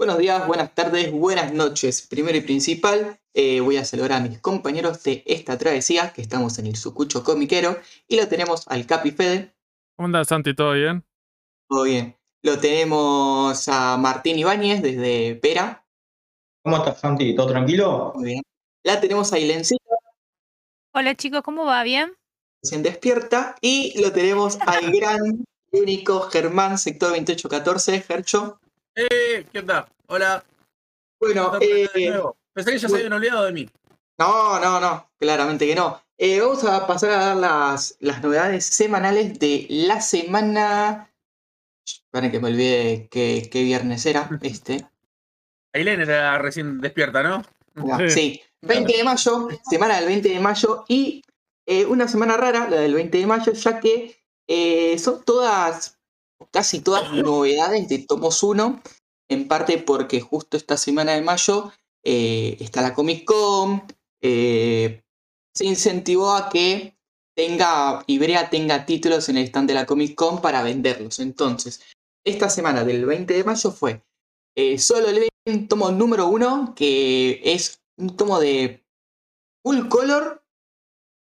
Buenos días, buenas tardes, buenas noches. Primero y principal, eh, voy a saludar a mis compañeros de esta travesía, que estamos en el Sucucho Comiquero, y lo tenemos al Capi Fede. ¿Cómo andas, Santi? ¿Todo bien? Todo bien. Lo tenemos a Martín Ibáñez desde Pera. ¿Cómo estás, Santi? ¿Todo tranquilo? Muy bien. La tenemos a Ilencita, Hola chicos, ¿cómo va? ¿Bien? recién despierta. Y lo tenemos al gran, único Germán, sector 2814, Gercho. ¡Eh! ¿Qué onda? Hola. Bueno, ¿Cómo estás de eh? Pensé que ya se habían olvidado de mí. No, no, no, claramente que no. Eh, vamos a pasar a dar las, las novedades semanales de la semana. Esperen que me olvide qué, qué viernes era este. Ailén era recién despierta, ¿no? Sí, 20 de mayo, semana del 20 de mayo y eh, una semana rara, la del 20 de mayo, ya que eh, son todas, casi todas novedades de Tomos 1, en parte porque justo esta semana de mayo eh, está la Comic Con, eh, se incentivó a que tenga, Ibrea tenga títulos en el stand de la Comic Con para venderlos. Entonces, esta semana del 20 de mayo fue eh, Solo Leveling, tomo número 1, que es un tomo de full color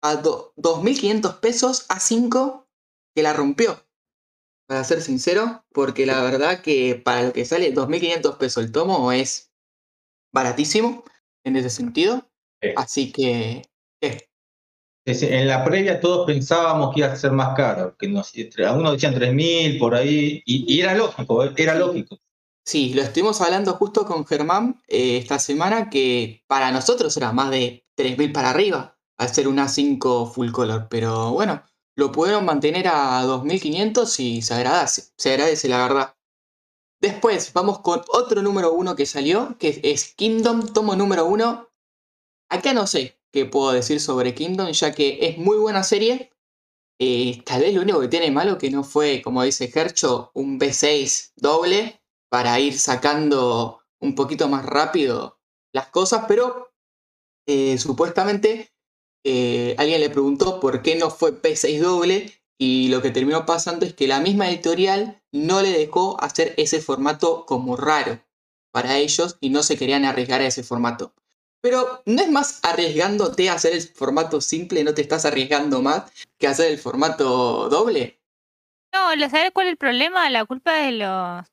a do- 2.500 pesos a 5 que la rompió. Para ser sincero, porque la verdad que para lo que sale 2.500 pesos el tomo es baratísimo en ese sentido. Sí. Así que, eh, En la previa todos pensábamos que iba a ser más caro, que nos, algunos decían 3.000 por ahí, y, y era lógico, ¿eh? era lógico. sí, lo estuvimos hablando justo con Germán eh, esta semana, que para nosotros era más de 3.000 para arriba, al ser una 5 full color. Pero bueno, lo pudieron mantener a 2.500 y se agradece, se agradece la verdad. Después vamos con otro número uno que salió, que es Kingdom, tomo número uno. Acá no sé qué puedo decir sobre Kingdom, ya que es muy buena serie. Eh, tal vez lo único que tiene malo que no fue, como dice Hercho, un B6 doble para ir sacando un poquito más rápido las cosas, pero eh, supuestamente eh, alguien le preguntó por qué no fue P6 doble y lo que terminó pasando es que la misma editorial no le dejó hacer ese formato como raro para ellos y no se querían arriesgar a ese formato. Pero no es más arriesgándote a hacer el formato simple, no te estás arriesgando más que hacer el formato doble. No, ¿lo sabes cuál es el problema? La culpa es de los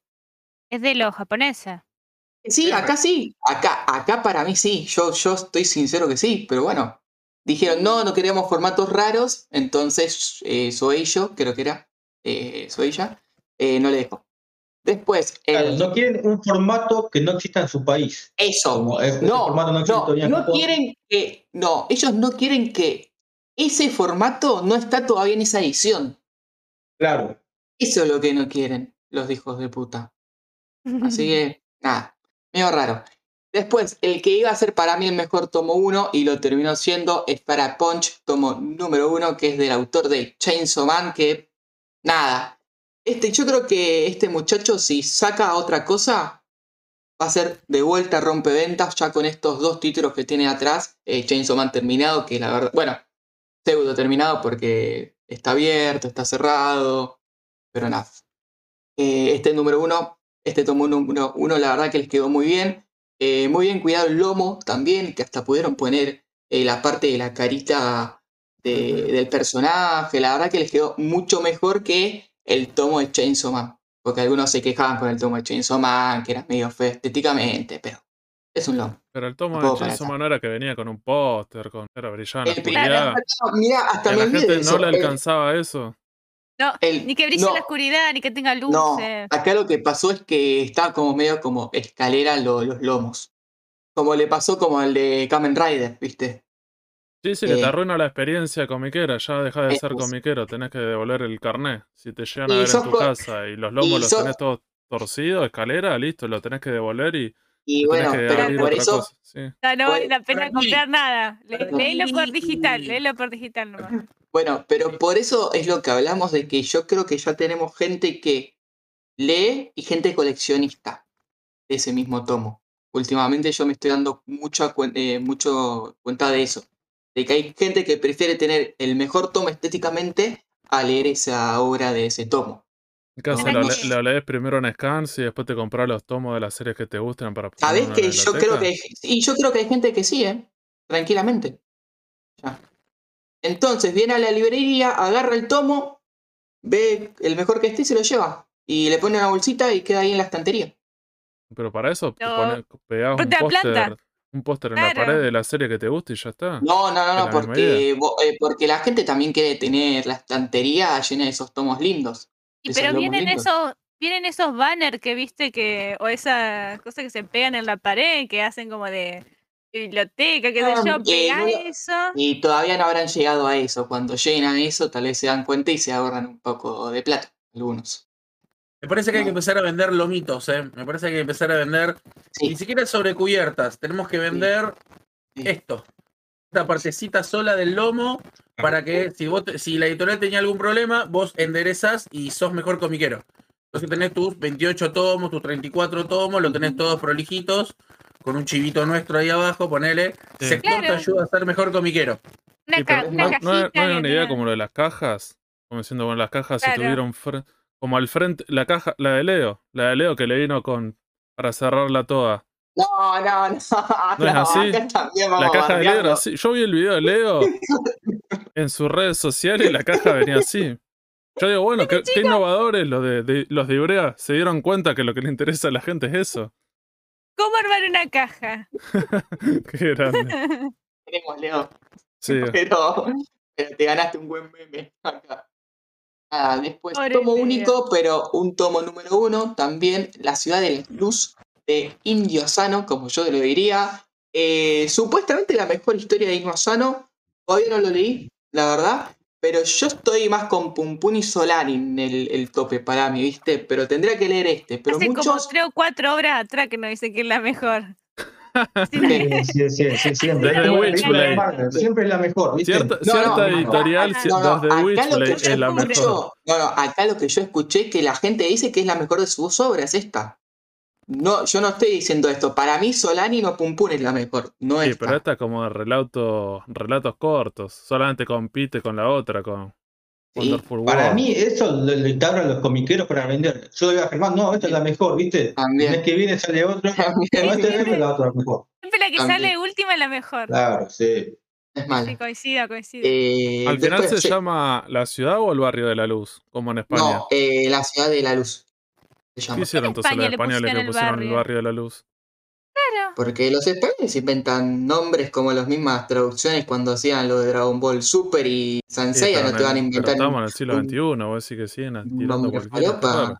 es de los japoneses. Sí, acá sí, acá, acá para mí sí, yo, yo estoy sincero que sí, pero bueno, dijeron no, no queríamos formatos raros, entonces eh, Soeillo, creo que era, eh, Soeilla, eh, no le dejó. Después, Claro, el- no quieren un formato que no exista en su país. eso, Como es- ese no, formato no no, quieren que, no, ellos no quieren que ese formato no está todavía en esa edición. Claro. Eso es lo que no quieren los hijos de puta. Así que, nada, medio raro. Después, el que iba a ser para mí el mejor tomo 1 y lo terminó siendo es para Punch, tomo número 1, que es del autor de Chainsaw Man, que nada. Este, yo creo que este muchacho, si saca otra cosa, va a ser de vuelta rompeventas ya con estos dos títulos que tiene atrás. Eh, Chainsaw Man terminado, que la verdad, bueno, pseudo terminado porque está abierto, está cerrado, pero nada. Eh, este número uno, este tomo número uno, la verdad que les quedó muy bien. Eh, muy bien cuidado el lomo también, que hasta pudieron poner eh, la parte de la carita de- del personaje. La verdad que les quedó mucho mejor que el tomo de Chainsaw Man. Porque algunos se quejaban con el tomo de Chainsaw Man, que era medio feo estéticamente, pero es un lomo. Pero el tomo No de Chainsaw. Man no era que venía con un póster, con era brillante. Mirá, hasta Y a la gente no le El- alcanzaba eso. No, el- ni que brille no. en la oscuridad, ni que tenga. No, acá lo que pasó es que estaba como medio como escalera lo- los lomos. Como le pasó como al de Kamen Rider, ¿viste? Sí, sí, que te Eh, arruina la experiencia comiquera. Ya dejas de ser comiquero, tenés que devolver el carnet. Si te llegan a ver en tu casa y los lomos y los sos- tenés todos torcidos, escalera, listo, lo tenés que devolver y Y bueno, pero por eso, cosa. Sí. No, no vale la pena mí- comprar nada. Le- Léelo por digital, léelo por digital nomás. Bueno, pero por eso es lo que hablamos de que yo creo que ya tenemos gente que lee y gente coleccionista de ese mismo tomo. Últimamente yo me estoy dando mucha eh, mucho cuenta de eso. De que hay gente que prefiere tener el mejor tomo estéticamente a leer esa obra de ese tomo. Que- le- lo lees primero en scans y después te compras los tomos de las series que te gustan para ¿Sabés ponerlo en que la yo creo que y yo creo que hay gente que sí, ¿eh? Tranquilamente. Ya. Entonces viene a la librería, agarra el tomo, ve el mejor que esté y se lo lleva. Y le pone una bolsita y queda ahí en la estantería. Pero para eso te No. pones, pegás un póster, un póster en la pared de la serie que te gusta y ya está. No, no, no, no, porque, eh, porque la gente también quiere tener la estantería llena de esos tomos lindos. Y pero vienen lindos. esos, vienen esos banners que viste que, o esas cosas que se pegan en la pared, que hacen como de biblioteca, qué sé Ah, yo, eh, lo- eso. Y todavía no habrán llegado a eso. Cuando lleguen a eso, tal vez se dan cuenta y se ahorran un poco de plata, algunos. Me parece que hay que empezar a vender lomitos, ¿eh? Me parece que hay que empezar a vender. Sí, Ni siquiera sobre cubiertas. Tenemos que vender sí. esto. Esta partecita sola del lomo. Para que si vos te- si la editorial tenía algún problema, vos enderezas y sos mejor comiquero. Entonces tenés tus 28 tomos, tus 34 tomos, lo tenés todos prolijitos, con un chivito nuestro ahí abajo, ponele. Sí. Sector te Claro. ayuda a ser mejor comiquero. Una, Sí, pero una no, cajita. no hay- no hay que una idea como lo de las cajas. Como diciendo, bueno, las cajas si Claro. tuvieron fre- como al frente, la caja, la de Leo, la de Leo que le vino con para cerrarla toda. No, no, no. ¿No es así? acá también vamos La a caja de Leo era así. Yo vi el video de Leo en sus redes sociales y la caja venía así. Yo digo, bueno, qué, qué innovadores los de, de- los de Ibrea. Se dieron cuenta que lo que le interesa a la gente es eso. ¿Cómo armar una caja? Qué grande. Tenemos, Leo. Sí. Pero, pero te ganaste un buen meme acá. Ah, después, Pobre tomo único, pero un tomo número uno. También La ciudad de la luz de Indio Asano, como yo lo diría. Eh, supuestamente la mejor historia de Indio Asano. Todavía no lo leí, la verdad. Pero yo estoy más con Pum Pum y Solani en el, el tope para mí, ¿viste? Pero tendría que leer este. Pero Hace como muchos. tres o cuatro obras atrás que nos dicen que es la mejor. Sí, Sí, sí, siempre. Como Siempre es la mejor, ¿viste? Cierta, No, cierta no, no, editorial, no, de acá lo Witchblade que yo es la escucho- mejor. No, no, acá lo que yo escuché es que la gente dice que es la mejor de sus obras esta. No, yo no estoy diciendo esto. Para mí Solani no Pum Pum es la mejor, no Sí, esta. pero esta es como de relato, relatos cortos. Solamente compite con la otra, con Sí, Wonderful Para World. mí, eso le, le te abren los comiqueros para vender. Yo le digo a Germán, no, esta es la mejor, ¿viste? El También. mes que viene sale otro. También. No, este la otra mejor. Siempre la que También. sale última es la mejor. Claro, sí. Es Sí, mala. coincido, coincido. Eh, Al final después, se sí, llama la ciudad o el barrio de la luz, como en España. No, eh, la ciudad de la luz. Se ¿Qué hicieron En entonces los España españoles que pusieron el pusieron el barrio. de la luz? Claro. Porque los españoles inventan nombres como las mismas traducciones cuando hacían lo de Dragon Ball Super y Sí, Sanseiya, pero no en te van a inventar estamos un- en el siglo un- XXI, vos decís que siguen tirando claro.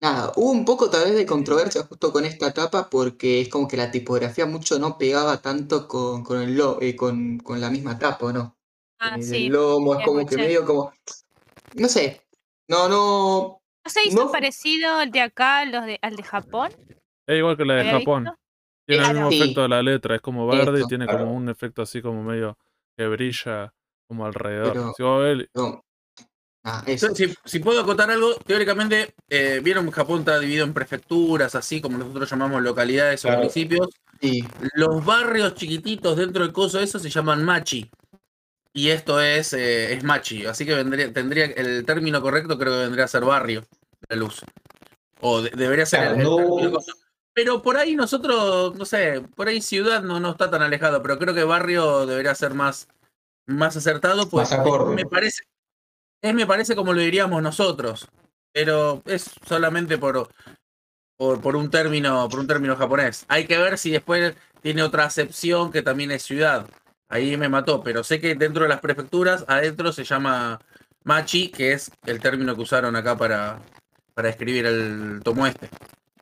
Nada, hubo un poco tal vez de controversia justo con esta tapa porque es como que la tipografía mucho no pegaba tanto con, con el lo- eh, con, con la misma tapa, ¿o no? Ah, Eh, sí. el lomo es como que medio como. No sé. No, no. ¿No se hizo no- parecido el de acá al de, al de Japón? Es igual que la de ¿Había Japón. visto? Tiene el Claro. mismo Sí. efecto de la letra, es como verde y tiene claro. como un efecto así como medio que brilla como alrededor. Pero- Si vos ves- no. Ah, eso. Si, si puedo acotar algo, teóricamente, eh, vieron que Japón está dividido en prefecturas, así como nosotros llamamos localidades o municipios. Sí. Los barrios chiquititos dentro del coso, eso se llaman machi. Y esto es, eh, es machi. Así que vendría, tendría el término correcto, creo que vendría a ser barrio de la luz. O de- debería ser el, el término. Pero por ahí nosotros, no sé, por ahí ciudad no, no está tan alejado, pero creo que barrio debería ser más, más acertado, pues Más acorde. me parece, es me parece como lo diríamos nosotros, pero es solamente por, por, por un término, por un término japonés. Hay que ver si después tiene otra acepción que también es ciudad. Ahí me mató, pero sé que dentro de las prefecturas, adentro se llama machi, que es el término que usaron acá para, para escribir el tomo este.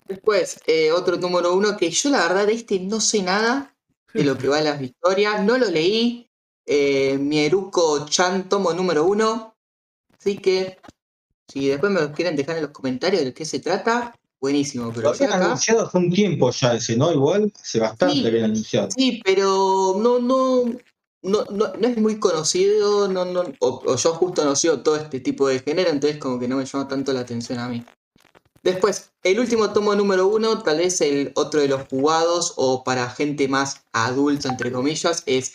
Después, eh, otro número uno que yo la verdad de este no sé nada de lo que va en las historias, no lo leí. Eh, Mieruko Chan, tomo número uno. Así que, si después me quieren dejar en los comentarios de qué se trata, buenísimo. Pero Lo habían acá, anunciado hace un tiempo ya ese, ¿no? Igual, hace bastante Sí. que anunciado. sí, pero no, no, no, no, no es muy conocido, no, no, o, o yo justo no sigo todo este tipo de género, entonces como que no me llama tanto la atención a mí. Después, el último tomo número uno, tal vez el otro de los jugados o para gente más adulta, entre comillas, es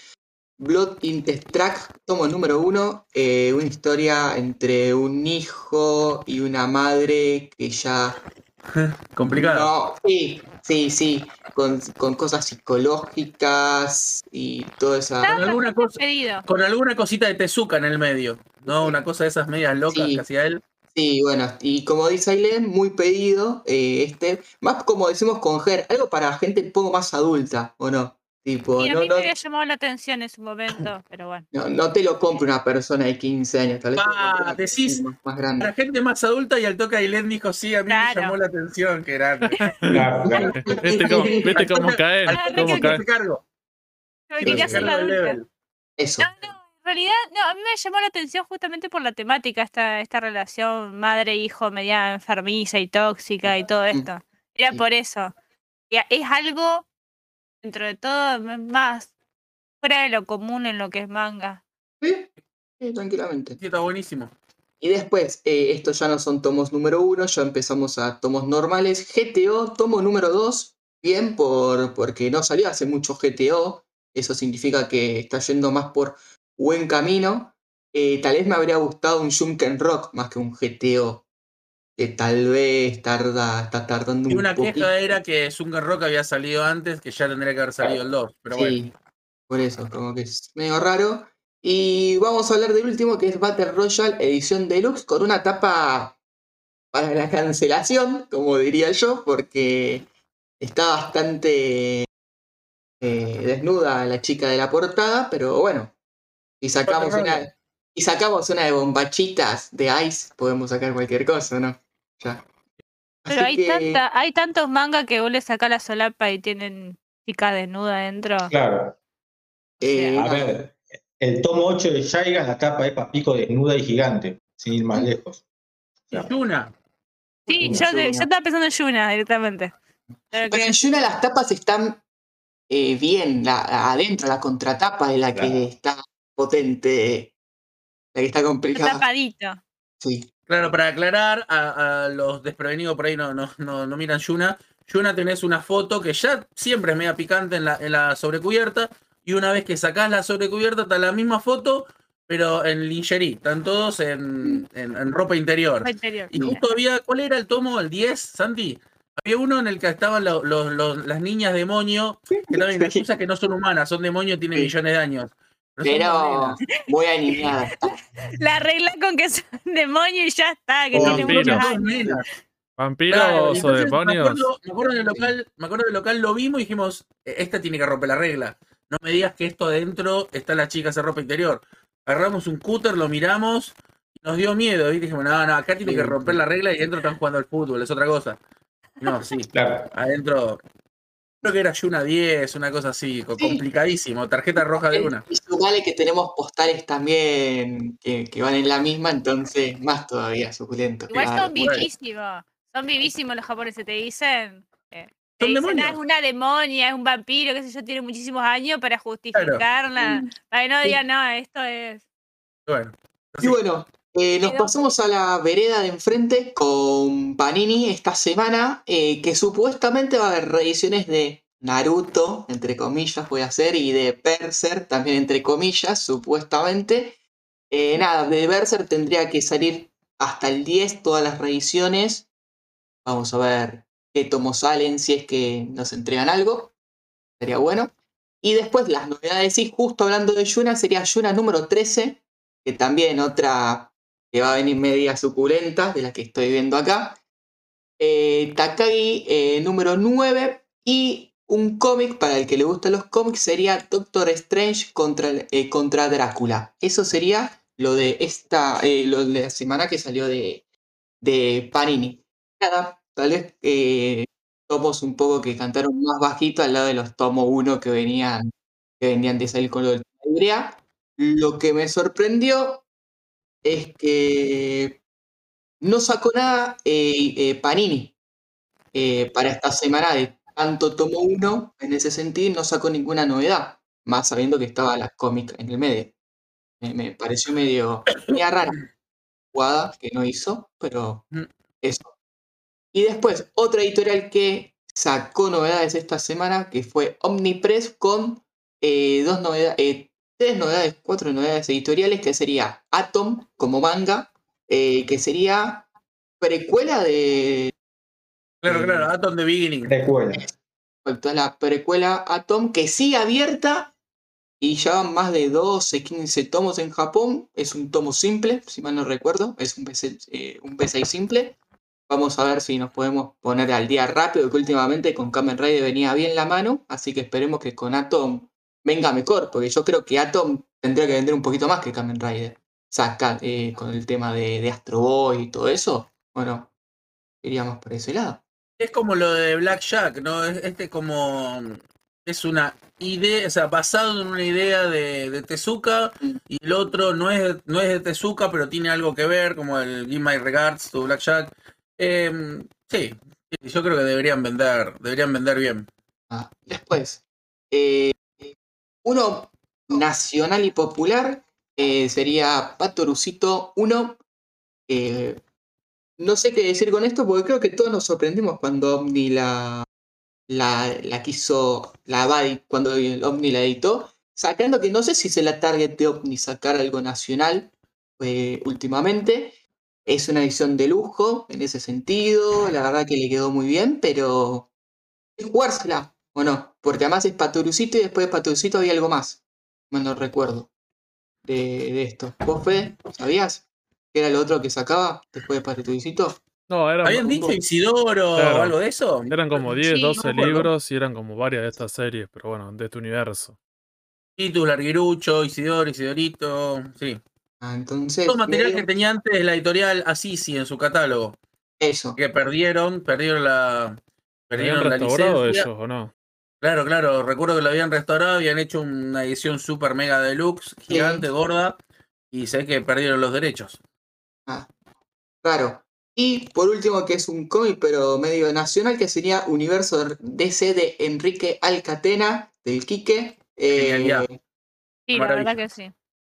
Blood in the Track, tomo número uno, eh, una historia entre un hijo y una madre que ya Complicado. No, sí, sí, sí, con, con cosas psicológicas y toda esa... Con alguna cosa, Pedido. con alguna cosita de Tezuka en el medio, ¿no? Una cosa de esas medias locas Sí. que hacía él. Sí, bueno, y como dice Ailén, muy pedido, eh, este, más como decimos con Ger, algo para gente un poco más adulta, ¿o no? Tipo, Y a no, mí no, me había llamado la atención en su momento, pero bueno. no, no te lo compre una persona de 15 años, tal vez. Ah, decís- más, más grande. Para gente más adulta y al toque Ailén dijo, sí, a mí Claro. me llamó la atención, que era... Claro, claro. ¿Viste cómo, viste cómo Ah, toque ¿Cómo que hacer cargo. Ser la adulta. Eso. No, no, en realidad, no, a mí me llamó la atención justamente por la temática, esta, esta relación madre-hijo media enfermiza y tóxica y todo esto. Era Sí. por eso. Y es algo, dentro de todo, más fuera de lo común en lo que es manga. Sí, sí, tranquilamente. Sí, está buenísimo. Y después, eh, estos ya no son tomos número uno, ya empezamos a tomos normales. GTO, tomo número 2, bien, por, porque no salió hace mucho GTO. Eso significa que está yendo más por buen camino. Eh, tal vez me habría gustado un Junken Rock más que un GTO. Que tal vez tarda, está tardando Y un una poquito. queja era que Sunken Rock había salido antes, que ya tendría que haber salido el 2. Pero bueno. Por eso, como que es medio raro. Y vamos a hablar del último, que es Battle Royale Edición Deluxe, con una tapa para la cancelación, como diría yo, porque está bastante eh, desnuda la chica de la portada, pero bueno, si sacamos una, y sacamos una de bombachitas de Ice, podemos sacar cualquier cosa, ¿no? Ya. Pero hay, que- tanta, hay tantos mangas que vos le sacás la solapa y tienen chica desnuda adentro. Claro. eh, A ver, el tomo 8 de Shaiga, la tapa es Papico desnuda y gigante, sin ir más lejos. Y Yuna. Sí, Una yo, Yuna. yo estaba pensando en Yuna directamente. Pero Pero que- en Yuna las tapas están eh, bien, la, adentro, la contratapa es la que está potente, la que está está complicada. tapadito. Sí, Claro, para aclarar a, a los desprevenidos por ahí no, no, no, no miran Yuna. Yuna tenés una foto que ya siempre es media picante en la, en la sobrecubierta. Y una vez que sacás la sobrecubierta, está la misma foto, pero en lingerie. Están todos en, en- en ropa interior. ropa interior. Y justo había, ¿cuál era el tomo? ¿El 10, Santi? Había uno en el que estaban lo- los- los- las niñas demonio, que también las cosas que no son humanas, son demonios, tienen Sí. millones de años. Pero muy animada. está. La regla con que son demonio y ya está, que O tiene vampiros. muchos años. ¿Vampiros Claro, o demonios? Me acuerdo, me acuerdo del local, me acuerdo del local, lo vimos y dijimos, "E- esta tiene que romper la regla. No me digas que esto adentro está la chica hace ropa interior. Agarramos un cúter, lo miramos, y nos dio miedo. Y dijimos, no, no, acá tiene que romper la regla y adentro están jugando al fútbol, es otra cosa. No, sí, Claro. adentro. Creo que era Yuna 10, una cosa así, co- Sí. complicadísimo, tarjeta roja de una. Y sumale que tenemos postales también que, que van en la misma, entonces más todavía suculento. Igual claro. son vivísimos. Son vivísimos los japoneses, te dicen. eh, Te Son dicen, demonios. "Ah, es una demonia, es un vampiro, qué sé yo, tiene muchísimos años para justificarla. Para que no Sí. digan, no, esto es. Bueno, Y bueno, eh, nos pasamos a la vereda de enfrente con Panini esta semana, eh, que supuestamente va a haber reediciones de Naruto, entre comillas, voy a hacer, y de Berserk, también entre comillas, supuestamente. Eh, nada, de Berserk tendría que salir hasta el 10 todas las reediciones. Vamos a ver qué tomos salen, si es que nos entregan algo. Sería bueno. Y después las novedades, sí, justo hablando de Yuna, sería Yuna número 13, que también otra que va a venir media suculenta, de la que estoy viendo acá. Eh, Takagi eh, número 9 y un cómic para el que le gustan los cómics sería Doctor Strange contra, eh, contra Drácula. Eso sería lo de esta, lo de la semana que salió de, de Panini. Nada, tal vez tomos un poco que cantaron más bajito al lado de los tomos 1 que venían, que venían de salir con lo del. Lo que me sorprendió es que no sacó nada eh, eh, Panini eh, para esta semana de tanto tomo 1 en ese sentido, no sacó ninguna novedad, más sabiendo que estaba la cómic en el medio. Me, me pareció medio, media rara jugada que no hizo, pero Mm. eso. Y después, otra editorial que sacó novedades esta semana, que fue Omnipress, con dos novedades, tres novedades, cuatro novedades editoriales, que sería Atom como manga, eh, que sería precuela de Claro, Eh, claro, Atom the Beginning. Recuerda. respecto a la precuela Atom, que sigue abierta y ya van más de 12, 15 tomos en Japón. Es un tomo simple, si mal no recuerdo, es un, B6, eh, un B6 simple. Vamos a ver si nos podemos poner al día rápido, que últimamente con Kamen Rider venía bien la mano, así que esperemos que con Atom venga mejor, porque yo creo que Atom tendría que vender un poquito más que Kamen Rider. O sea, eh, con el tema de, de Astro Boy y todo eso, bueno, iríamos por ese lado. Es como lo de Black Jack, ¿no? Es este como. Es una idea, o sea, basado en una idea de, de Tezuka, Mm. y el otro no es, no es de Tezuka, pero tiene algo que ver, como el Give My Regards to Black Jack. Em, sí, sí, yo creo que deberían vender, deberían vender bien. Ah, después, eh, uno nacional y popular eh, sería Patorucito 1. eh, no sé qué decir con esto porque creo que todos nos sorprendimos cuando Omni la, la, la quiso, la cuando Omni la editó, sacando que no sé si se la target de Omni sacar algo nacional eh, últimamente. Es una edición de lujo en ese sentido, la verdad que le quedó muy bien, pero es jugársela, ¿o no? Porque además es Patorucito y después de Patorucito había algo más. Mal no recuerdo. De, de esto. ¿Vos, Fede? ¿Sabías? ¿Qué era lo otro que sacaba después de Patorucito? No, eran, ¿Habían dicho Isidoro Claro. o algo de eso? eran como 10, Sí, 12 no me acuerdo. libros y eran como varias de estas series, pero bueno, de este universo. Titus, Larguirucho, Isidoro, Isidorito, sí. Ah, entonces. Todo material medio- que tenía antes la editorial Assisi en su catálogo. Eso. que perdieron, perdieron la, ¿Habían perdieron la licencia. ellos o no? Claro, claro, recuerdo que lo habían restaurado, habían hecho una edición super mega deluxe, gigante, gorda, y sé que perdieron los derechos. Ah, claro. Y por último, que es un cómic, pero medio nacional, que sería Universo DC de Enrique Alcatena, del Quique. Eh. Sí, la verdad que sí.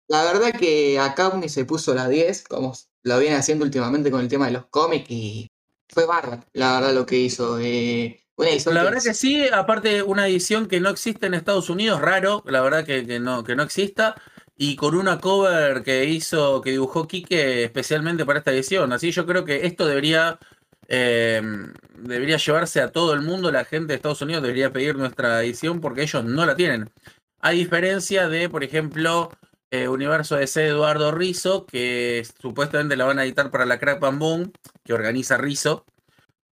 La verdad que acá se puso la 10, como lo viene haciendo últimamente con el tema de los cómics, y fue bárbaro, la verdad, lo que hizo. eh, una edición La que- verdad que sí, aparte una edición que no existe en Estados Unidos, raro, la verdad que, que no, que no exista, y con una cover que hizo, que dibujó Quique especialmente para esta edición. Así yo creo que esto debería, eh, debería llevarse a todo el mundo, la gente de Estados Unidos debería pedir nuestra edición porque ellos no la tienen. A diferencia de, por ejemplo, eh, Universo DC de Eduardo Rizzo, que supuestamente la van a editar para la Crack Boom, que organiza Rizzo,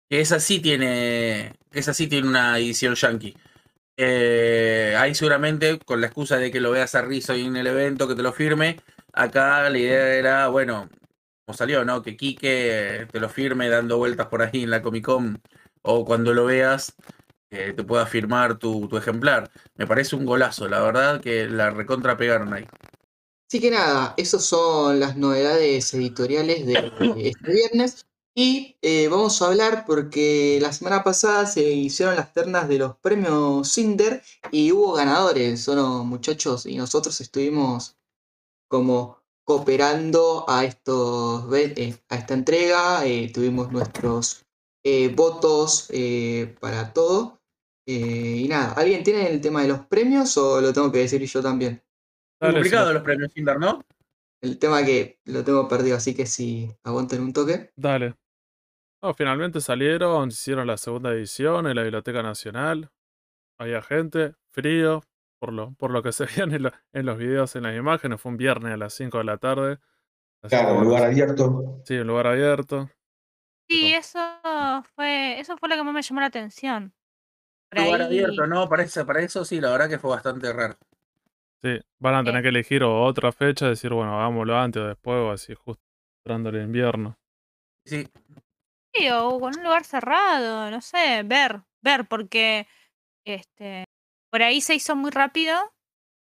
que esa sí tiene, esa sí tiene una edición yankee. Eh, ahí seguramente, con la excusa de que lo veas a Rizzo en el evento, que te lo firme, acá la idea era, bueno, como salió, ¿no? Que Quique te lo firme dando vueltas por ahí en la Comic Con, o cuando lo veas, eh, te pueda firmar tu, tu ejemplar. Me parece un golazo, la verdad que la recontra pegaron ahí. Así que nada, esas son las novedades editoriales de este viernes. Y eh, vamos a hablar porque la semana pasada se hicieron las ternas de los premios Cinder y hubo ganadores, son los muchachos, y nosotros estuvimos como cooperando a, estos, eh, a esta entrega, eh, tuvimos nuestros eh, votos eh, para todo. Eh, y nada, ¿alguien tiene el tema de los premios o lo tengo que decir yo también? Dale, Complicado sí. los premios Cinder, ¿no? El tema que lo tengo perdido, así que si aguanten un toque. Dale. No, finalmente salieron, hicieron la segunda edición en la Biblioteca Nacional. Había gente, frío, por lo, por lo que se veían en, lo- en los videos, en las imágenes. Fue un viernes a las 5 de la tarde. Así Claro, bueno, lugar abierto. Sí, un lugar abierto. Sí, eso fue, eso fue lo que más me llamó la atención. Por Lugar ahí- abierto, ¿no? Para eso, para eso sí, la verdad que fue bastante raro. Sí, van a tener que elegir otra fecha, decir, bueno, hagámoslo antes o después, o así, justo entrando el invierno. Sí, Sí, o con un lugar cerrado, no sé, ver, ver, porque este por ahí se hizo muy rápido,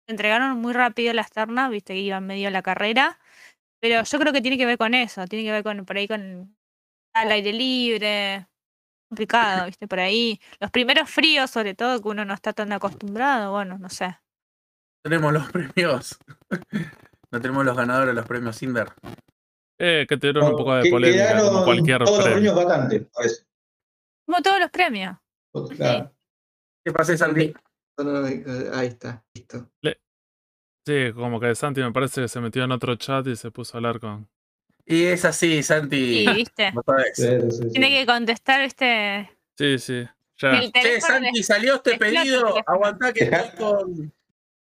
se entregaron muy rápido las ternas, viste que iban medio a la carrera, pero yo creo que tiene que ver con eso, tiene que ver con por ahí con al aire libre, complicado, viste, por ahí. Los primeros fríos, sobre todo, que uno no está tan acostumbrado, bueno, no sé. tenemos los premios. no tenemos los ganadores de los premios Cinder. Eh, que tuvieron un poco de Que polémica, como cualquier todos los premio. premios vacantes, parece. Como todos los premios. Claro. ¿Qué pasa, Santi? No, no, no, eh, ahí está, listo. Sí, como que Santi me parece que se metió en otro chat y se puso a hablar con. Y es así, Santi. Sí, viste. vos sabés. Sí, sí, sí. Tiene que contestar, viste. Sí, sí. Ya. Che, Santi, salió este pedido. Aguantá que estoy con.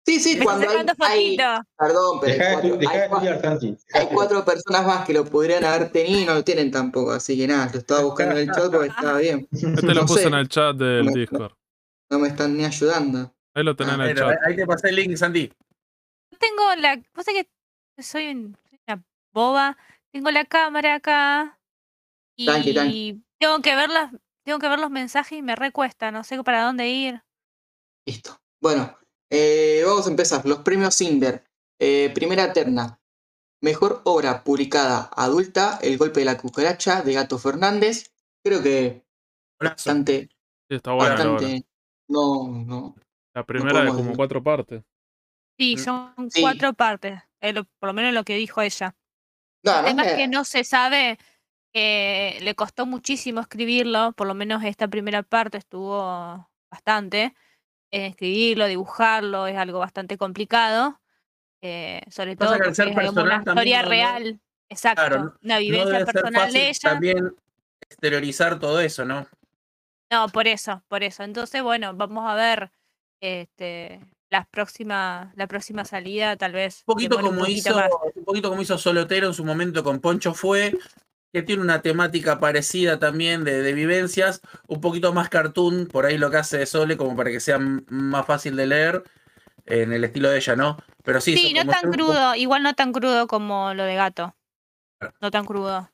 Sí, sí, cuando hay, hay-. Perdón, pero hay Dejá de cuatro, dejá hay Santi. hay cuatro personas más que lo podrían haber tenido y no lo tienen tampoco. Así que nada, lo estaba buscando en el chat porque estaba bien. Este lo No puse sé, en el chat del No. Discord. no me están ni ayudando. Ahí lo tenés en el Pero, chat. ahí te pasé el link, Santi. Tengo la. Pasa que soy, un- soy una boba. Tengo la cámara acá. Y Tranqui, tranqui. tengo que ver las. Tengo que ver los mensajes y me recuesta, no sé para dónde ir. Listo. Bueno, eh, vamos a empezar. Los premios Cinder. Eh, primera terna. Mejor obra publicada adulta, El golpe de la cucaracha de Gato Fernández. Creo que bastante, Sí, está buena. No, no. La primera de como decir. cuatro partes. Sí, son Sí. cuatro partes. por lo menos lo que dijo ella. No, además que no se sabe, eh, le costó muchísimo escribirlo, por lo menos esta primera parte estuvo bastante. Escribirlo, dibujarlo, es algo bastante complicado. eh, sobre todo porque es digamos, una historia no- real. Exacto, Claro, una vivencia personal de ella. también exteriorizar todo eso, ¿no? No, por eso, por eso. Entonces, bueno, vamos a ver este, las próximas, la próxima salida, tal vez. Un poquito un como poquito hizo, más. un poquito como hizo Solotero en su momento con Poncho fue, que tiene una temática parecida también de, de vivencias, un poquito más cartoon, por ahí lo que hace Sole, como para que sea más fácil de leer, en el estilo de ella, ¿no? Pero sí, Sí, no tan crudo, igual no tan crudo como lo de gato. Claro. No tan crudo.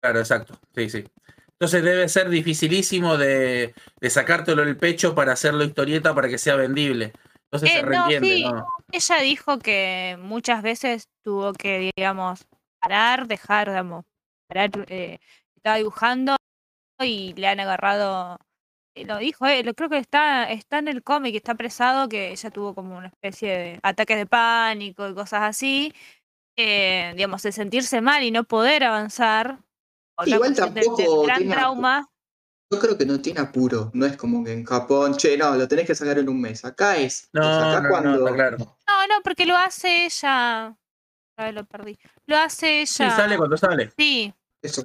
Claro, exacto. Sí, sí. Entonces debe ser dificilísimo de, de sacártelo del pecho para hacerlo historieta para que sea vendible. Entonces Eh, se no, reentiende, sí. ¿no? Ella dijo que muchas veces tuvo que, digamos, parar, dejar, digamos, parar, eh, estaba dibujando y le han agarrado, eh, lo dijo, eh, lo creo que está, está en el cómic, está apresado, que ella tuvo como una especie de ataques de pánico y cosas así, eh, digamos, de sentirse mal y no poder avanzar. una Igual tampoco gran tiene- trauma. Yo creo que no tiene apuro. No es como que en Japón, che, no, lo tenés que sacar en un mes. Acá es. No, acá no, no, cuando. está claro. No, no, porque lo hace ella. Lo perdí. Lo hace Sí, ella. sale cuando sale. Sí, Eso.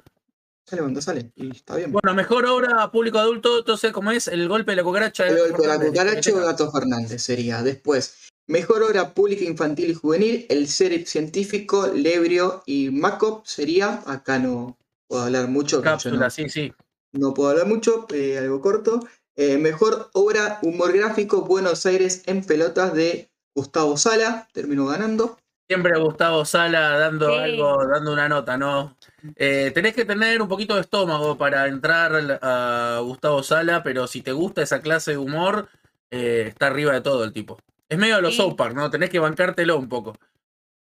Sale cuando sale. Y está bien. Bueno, mejor obra público adulto, entonces, ¿cómo es? El golpe de la cucaracha. El golpe de la cucaracha o. Gato Fernández sería. Después, mejor obra pública infantil y juvenil, El ser científico, Lebrio y Macop sería. Acá no puedo hablar mucho. Cápsula, no, sí, sí. no puedo hablar mucho, eh, algo corto. Eh, mejor obra humor gráfico, Buenos Aires en pelotas de Gustavo Sala. Terminó ganando. Siempre Gustavo Sala dando Sí. algo, dando una nota, ¿no? Eh, tenés que tener un poquito de estómago para entrar a Gustavo Sala, pero si te gusta esa clase de humor, eh, está arriba de todo el tipo. Es medio de los Sí. South Park, ¿no? Tenés que bancártelo un poco.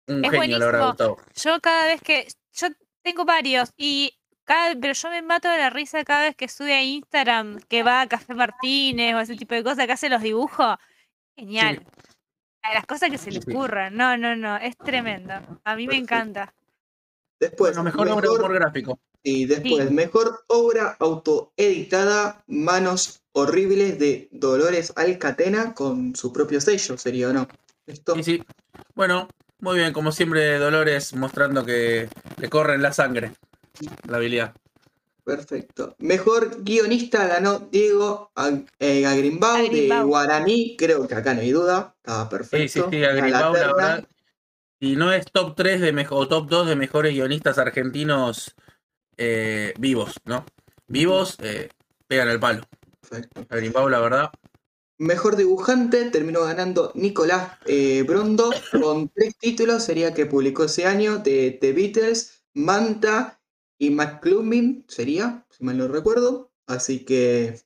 Un Es genio, la verdad, buenísimo. Gustavo. yo cada vez que. Yo tengo varios y. Cada, pero yo me mato de la risa cada vez que sube a Instagram, que va a Café Martínez o ese tipo de cosas, que hace los dibujos. Genial. Las cosas que se le ocurran. No, no, no. Es tremendo. A mí me encanta. Después, Bueno, mejor obra de humor gráfico. Y después, Sí. mejor obra autoeditada, Manos Horribles de Dolores Alcatena con su propio sello, sería o no. ¿Listo? Sí, sí. Bueno, muy bien, como siempre, Dolores mostrando que le corre en la sangre la habilidad. Perfecto. Mejor guionista ganó Diego Ag- eh, Agrimbau de. Guaraní, creo que acá no hay duda, estaba Sí, perfecto. sí, sí, la Agrimbau, la terna. verdad. Y no es top 3 de mejor, o top 2 de mejores guionistas argentinos eh, vivos, ¿no? Vivos, eh, pegan el palo. Perfecto. Agrimbau, la verdad. Mejor dibujante terminó ganando Nicolás eh, Brondo con tres títulos, sería que publicó ese año, de The Beatles, Manta y McClumbin, sería, si mal no recuerdo. Así que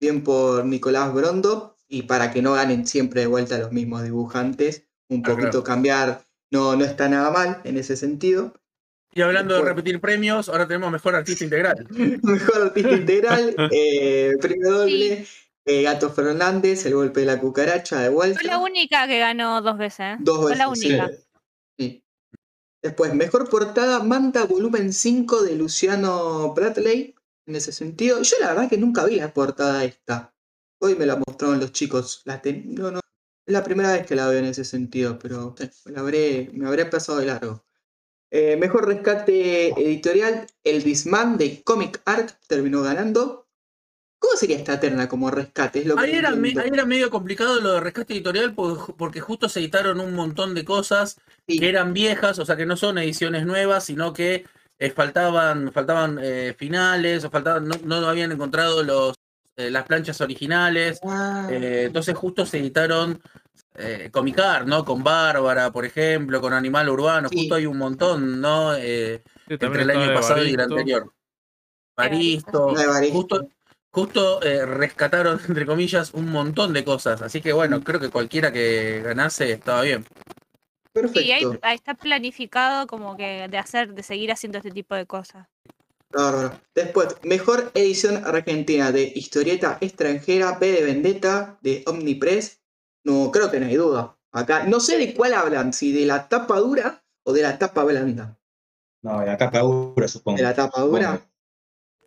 bien por Nicolás Brondo y para que no ganen siempre de vuelta los mismos dibujantes, un Claro, poquito claro. cambiar no, no está nada mal en ese sentido. Y hablando de repetir premios, ahora tenemos mejor artista integral. Mejor artista integral, eh, premio doble, eh, Gato Fernández, el golpe de la cucaracha de vuelta. Fue la única que ganó dos veces. ¿eh? Dos Fue veces. la sí. única. Sí. Después, mejor portada, Manta volumen 5 de Luciano Bradley. En ese sentido, yo la verdad que nunca vi la portada esta. Hoy me la mostraron los chicos. La ten- no, no, Es la primera vez que la veo en ese sentido, pero eh, la habré, me habré pasado de largo. Eh, mejor rescate editorial, El Bisman de Comic Arc terminó ganando. ¿Cómo sería esta terna como rescate? Es lo que Ahí no era, me- ahí era medio complicado lo de rescate editorial por- porque justo se editaron un montón de cosas Sí. que eran viejas, o sea que no son ediciones nuevas, sino que eh, faltaban, faltaban eh, finales, o faltaban, no, no habían encontrado los, eh, las planchas originales. Ah, eh, entonces justo se editaron eh, Comicar, ¿no? Con Bárbara, por ejemplo, con Animal Urbano, Sí. justo hay un montón, ¿no? Eh, Sí, entre el año pasado y el anterior. Baristo. justo, justo eh, rescataron, entre comillas, un montón de cosas. Así que bueno, creo que cualquiera que ganase estaba bien. perfecto. Y ahí, ahí está planificado como que de hacer, de seguir haciendo este tipo de cosas. Bárbaro. Después, mejor edición argentina de historieta extranjera, P de Vendetta, de Omnipress. No, creo que no hay duda. Acá, no sé de cuál hablan, si de la tapa dura o de la tapa blanda. No, la capa dura, supongo. De la tapa dura,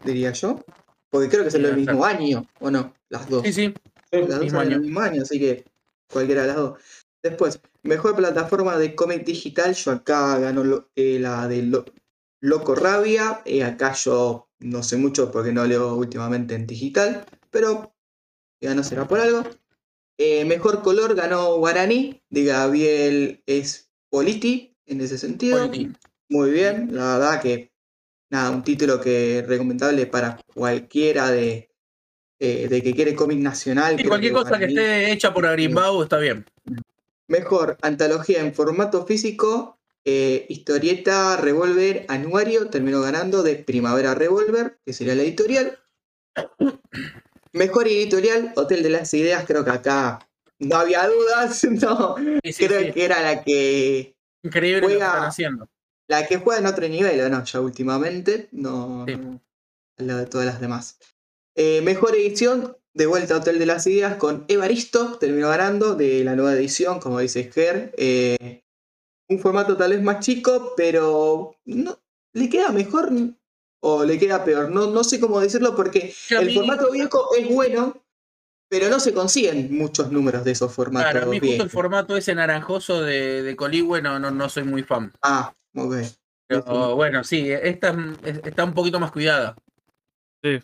diría yo. Porque creo que son Sí, debe mismo año, ¿o no? Las dos. Sí, sí. Las dos son del mismo año, así que cualquiera de las dos. Después, mejor plataforma de cómic digital. Yo acá gano lo- eh, la de Lo- Loco Rabia. eh, acá yo no sé mucho porque no leo últimamente en digital, pero ya no será por algo. Eh, mejor color ganó Guaraní de Gabriel Espoliti en ese sentido. Politi. Muy bien, la verdad que nada, un título que recomendable para cualquiera de, eh, de que quiere cómic nacional. Sí, creo cualquier cosa que esté hecha por Agrimbau está bien. Mejor antología en formato físico, eh, historieta Revolver Anuario, terminó ganando de Primavera Revolver, que sería la editorial. Mejor editorial, Hotel de las Ideas, creo que acá no había dudas, no, Sí, sí, creo que era la que Increíble lo que juega- están haciendo. La que juega en otro nivel, ¿o no? Ya últimamente, no, Sí. no al lado de todas las demás. Eh, mejor edición, de vuelta a Hotel de las Ideas con Evaristo, terminó ganando de la nueva edición, como dice Ger. Eh, un formato tal vez más chico, pero no, le queda mejor o le queda peor. No, no sé cómo decirlo porque el mí- formato viejo es bueno, pero no se consiguen muchos números de esos formatos Claro, a mí justo el formato ese naranjoso de, de Coligüe no, no, no soy muy fan. Ah, ok. Pero bueno, sí, esta es- está un poquito más cuidada. Sí.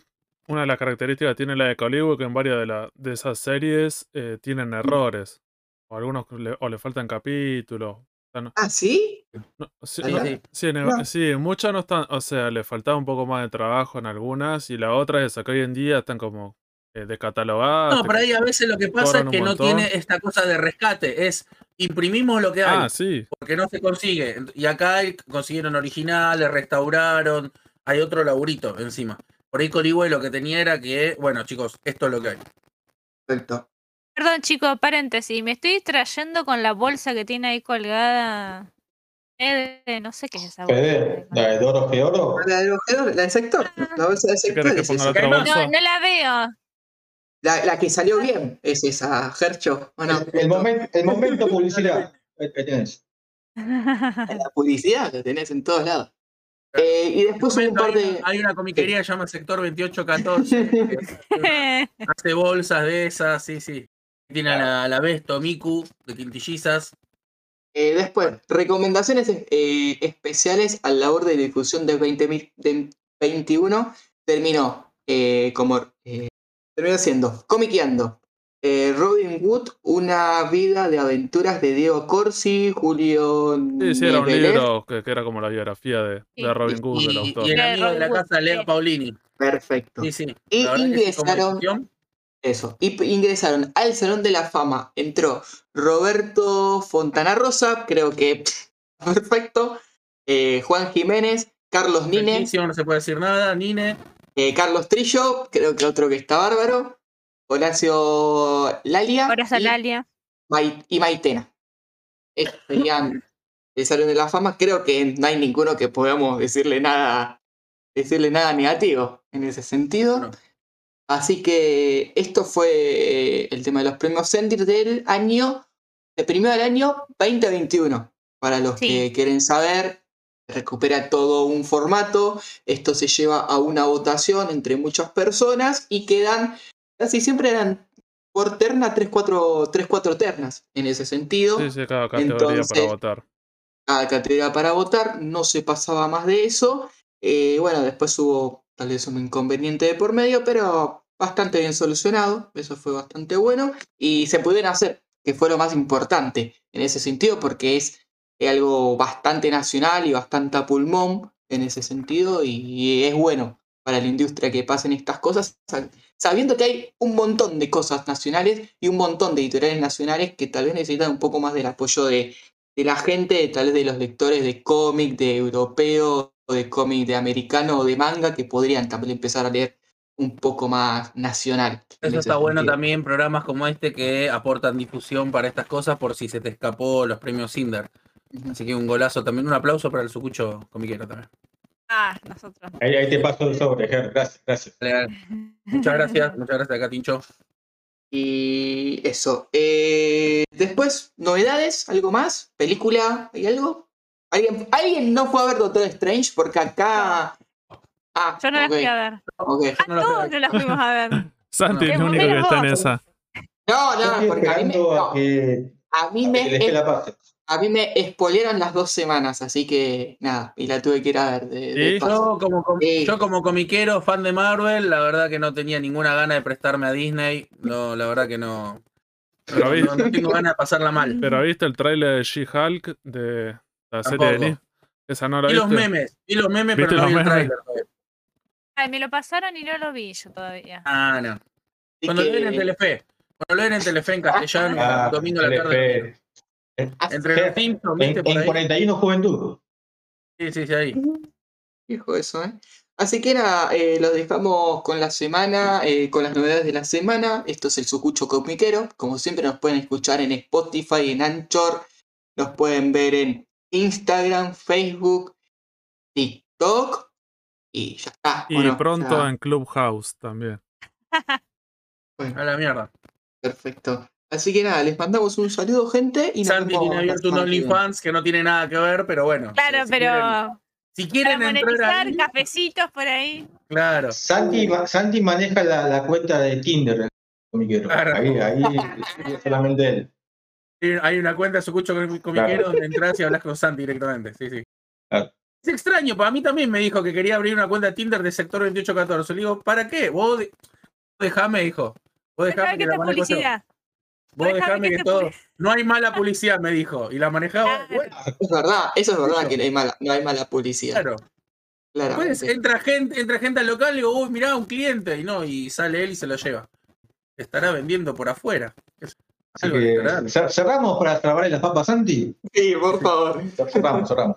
Una de las características tiene la de Colibri que en varias de, la- de esas series eh, tienen errores. O algunos le, o le faltan capítulos. O sea, no- Ah, ¿sí? no- sí, no- en- No. sí, muchas no están. O sea, le faltaba un poco más de trabajo en algunas. Y la otra es que hoy en día están como eh, descatalogadas. No, pero ahí a veces lo que pasa es que no tiene esta cosa de rescate, es imprimimos lo que hay, Ah, sí. porque no se consigue. Y acá consiguieron originales, restauraron, hay otro laburito encima. Por ahí Coligüe lo que tenía era que, bueno chicos, esto es lo que hay. Perfecto. Perdón, chicos, paréntesis. Me estoy distrayendo con la bolsa que tiene ahí colgada. Eh, de- no sé qué es esa bolsa. Fede, la de Doro Georo. La del ojeador, la del sector. La bolsa del sector ¿Querés que es ponga esa. la otra Además- bolsa? No, no la veo. La, la que salió bien es esa, Gercho. Bueno, El, el momen- el momento publicidad. Ahí tenés. la publicidad la tenés en todos lados. Eh, y después un par hay, de. una, hay una comiquería que se llama Sector 2814, que hace bolsas de esas, sí, sí. Tiene a la, a la Besto, Miku, de quintillizas. Eh, después, recomendaciones eh, especiales al labor de difusión del 2021. Terminó eh, como. Terminó siendo Comiqueando. eh, Robin Wood, una vida de aventuras de Diego Corsi, Julio. Sí, sí, era un libro que, que era como la biografía de, Robin Hood, del Y, autor. y el De amigo de la casa, Leo. Paulini. Perfecto. Sí, sí. Y ingresaron- Eso. Y ingresaron al Salón de la Fama. Entró Roberto Fontana Rosa, creo que perfecto. eh, Juan Jiménez, Carlos Nine, no se puede decir nada. Nine. Eh, Carlos Trillo, creo que otro que está bárbaro. Horacio Lalia Ahora y. Mai- y Maitena. Estos serían el Salón de la Fama. Creo que no hay ninguno que podamos decirle nada, decirle nada negativo en ese sentido. No. Así que esto fue eh, el tema de los premios Sendir del año, el primero del año 2021. Para los Sí. que quieren saber, recupera todo un formato. Esto se lleva a una votación entre muchas personas y quedan, casi siempre eran por terna 3, 4, 3, 4 ternas en ese sentido. Sí, sí, cada categoría Entonces- para votar. Cada categoría para votar, no se pasaba más de eso. Eh, bueno, después hubo tal vez un inconveniente de por medio, pero bastante bien solucionado. Eso fue bastante bueno. Y se pudieron hacer, que fue lo más importante en ese sentido, porque es algo bastante nacional y bastante a pulmón en ese sentido. Y es bueno para la industria que pasen estas cosas, sab- sabiendo que hay un montón de cosas nacionales y un montón de editoriales nacionales que tal vez necesitan un poco más del apoyo de, de la gente, tal vez de los lectores de cómic, de europeo, o de cómic de americano o de manga, que podrían también empezar a leer un poco más nacional. Eso está bueno también, programas como este que aportan difusión para estas cosas por si se te escapó los premios Cinder. Así que un golazo también, un aplauso para el sucucho comiquero también. Ah, nosotros. Ahí, ahí te paso el sobre. Gracias, gracias. Dale, dale. Muchas gracias, muchas gracias acá, Tincho. Y eso. Eh, después, novedades, algo más, película, ¿hay algo? ¿Alguien, ¿Alguien no fue a ver Doctor Strange? Porque acá... Ah, Yo no las ok, fui a ver. ok. Ah, no la a todos no las fuimos a ver. Santi No, es el único que está en esa. No, no, porque a mí me, no, a que, a mí a me, que les dé la pase. A mí me spoilearon las dos semanas, así que nada, y la tuve que ir a ver. De, de ¿Y? paso. Yo como, com- Sí. yo como comiquero, fan de Marvel, la verdad que no tenía ninguna gana de prestarme a Disney. No, la verdad que no. Pero No, tengo ganas de pasarla mal. Pero viste el tráiler de She-Hulk de la serie de. Disney? Esa no la Y los memes, y los memes, ¿Viste pero no los vi el tráiler todavía. Ay, me lo pasaron y no lo vi yo todavía. Ah, no. Así Cuando lo que- ven en Telefe. Cuando lo ven en Telefe en castellano, Ah, domingo a la tarde. Entre los Simpsons, En, ¿viste? Por en ahí. 41 Juventud. Sí, sí, sí, ahí. Fijo eso, ¿eh? Así que nada, eh, los dejamos con la semana, eh, con las novedades de la semana. Esto es el Sucucho Comiquero. Como siempre nos pueden escuchar en Spotify, en Anchor. Nos pueden ver en Instagram, Facebook, TikTok. Y ya está. Y pronto Ya, en Clubhouse también. bueno, A la mierda. perfecto. Así que nada, les mandamos un saludo, gente. Y nos Santi vemos tiene abierto un. OnlyFans que no tiene nada que ver, pero bueno. Claro, si pero quieren- si para quieren entrar monetizar ahí, cafecitos por ahí. claro. Santi, Santi maneja la, la cuenta de Tinder. Claro. Ahí, ahí es solamente él. Hay- una cuenta de Sucucho Comiquero Claro. donde entras y hablas con Santi directamente. Sí, sí. Claro. Es extraño, para mí también me dijo que quería abrir una cuenta de Tinder de sector 2814. Le digo, ¿para qué? Vos de- dejame, dijo. Vos dejame que que la publicidad. Vos dejame que todo. No hay mala publicidad, me dijo. Y la manejaba. Claro. Bueno, Es verdad, eso es verdad que no hay mala, no hay mala publicidad. claro. Después entra gente, entra gente al local y digo, uy, mirá, un cliente. Y no, y sale él y se lo lleva. Estará vendiendo por afuera. Así que, ¿Cerramos para trabar las papas, Santi? Sí, por favor. Cerramos, cerramos.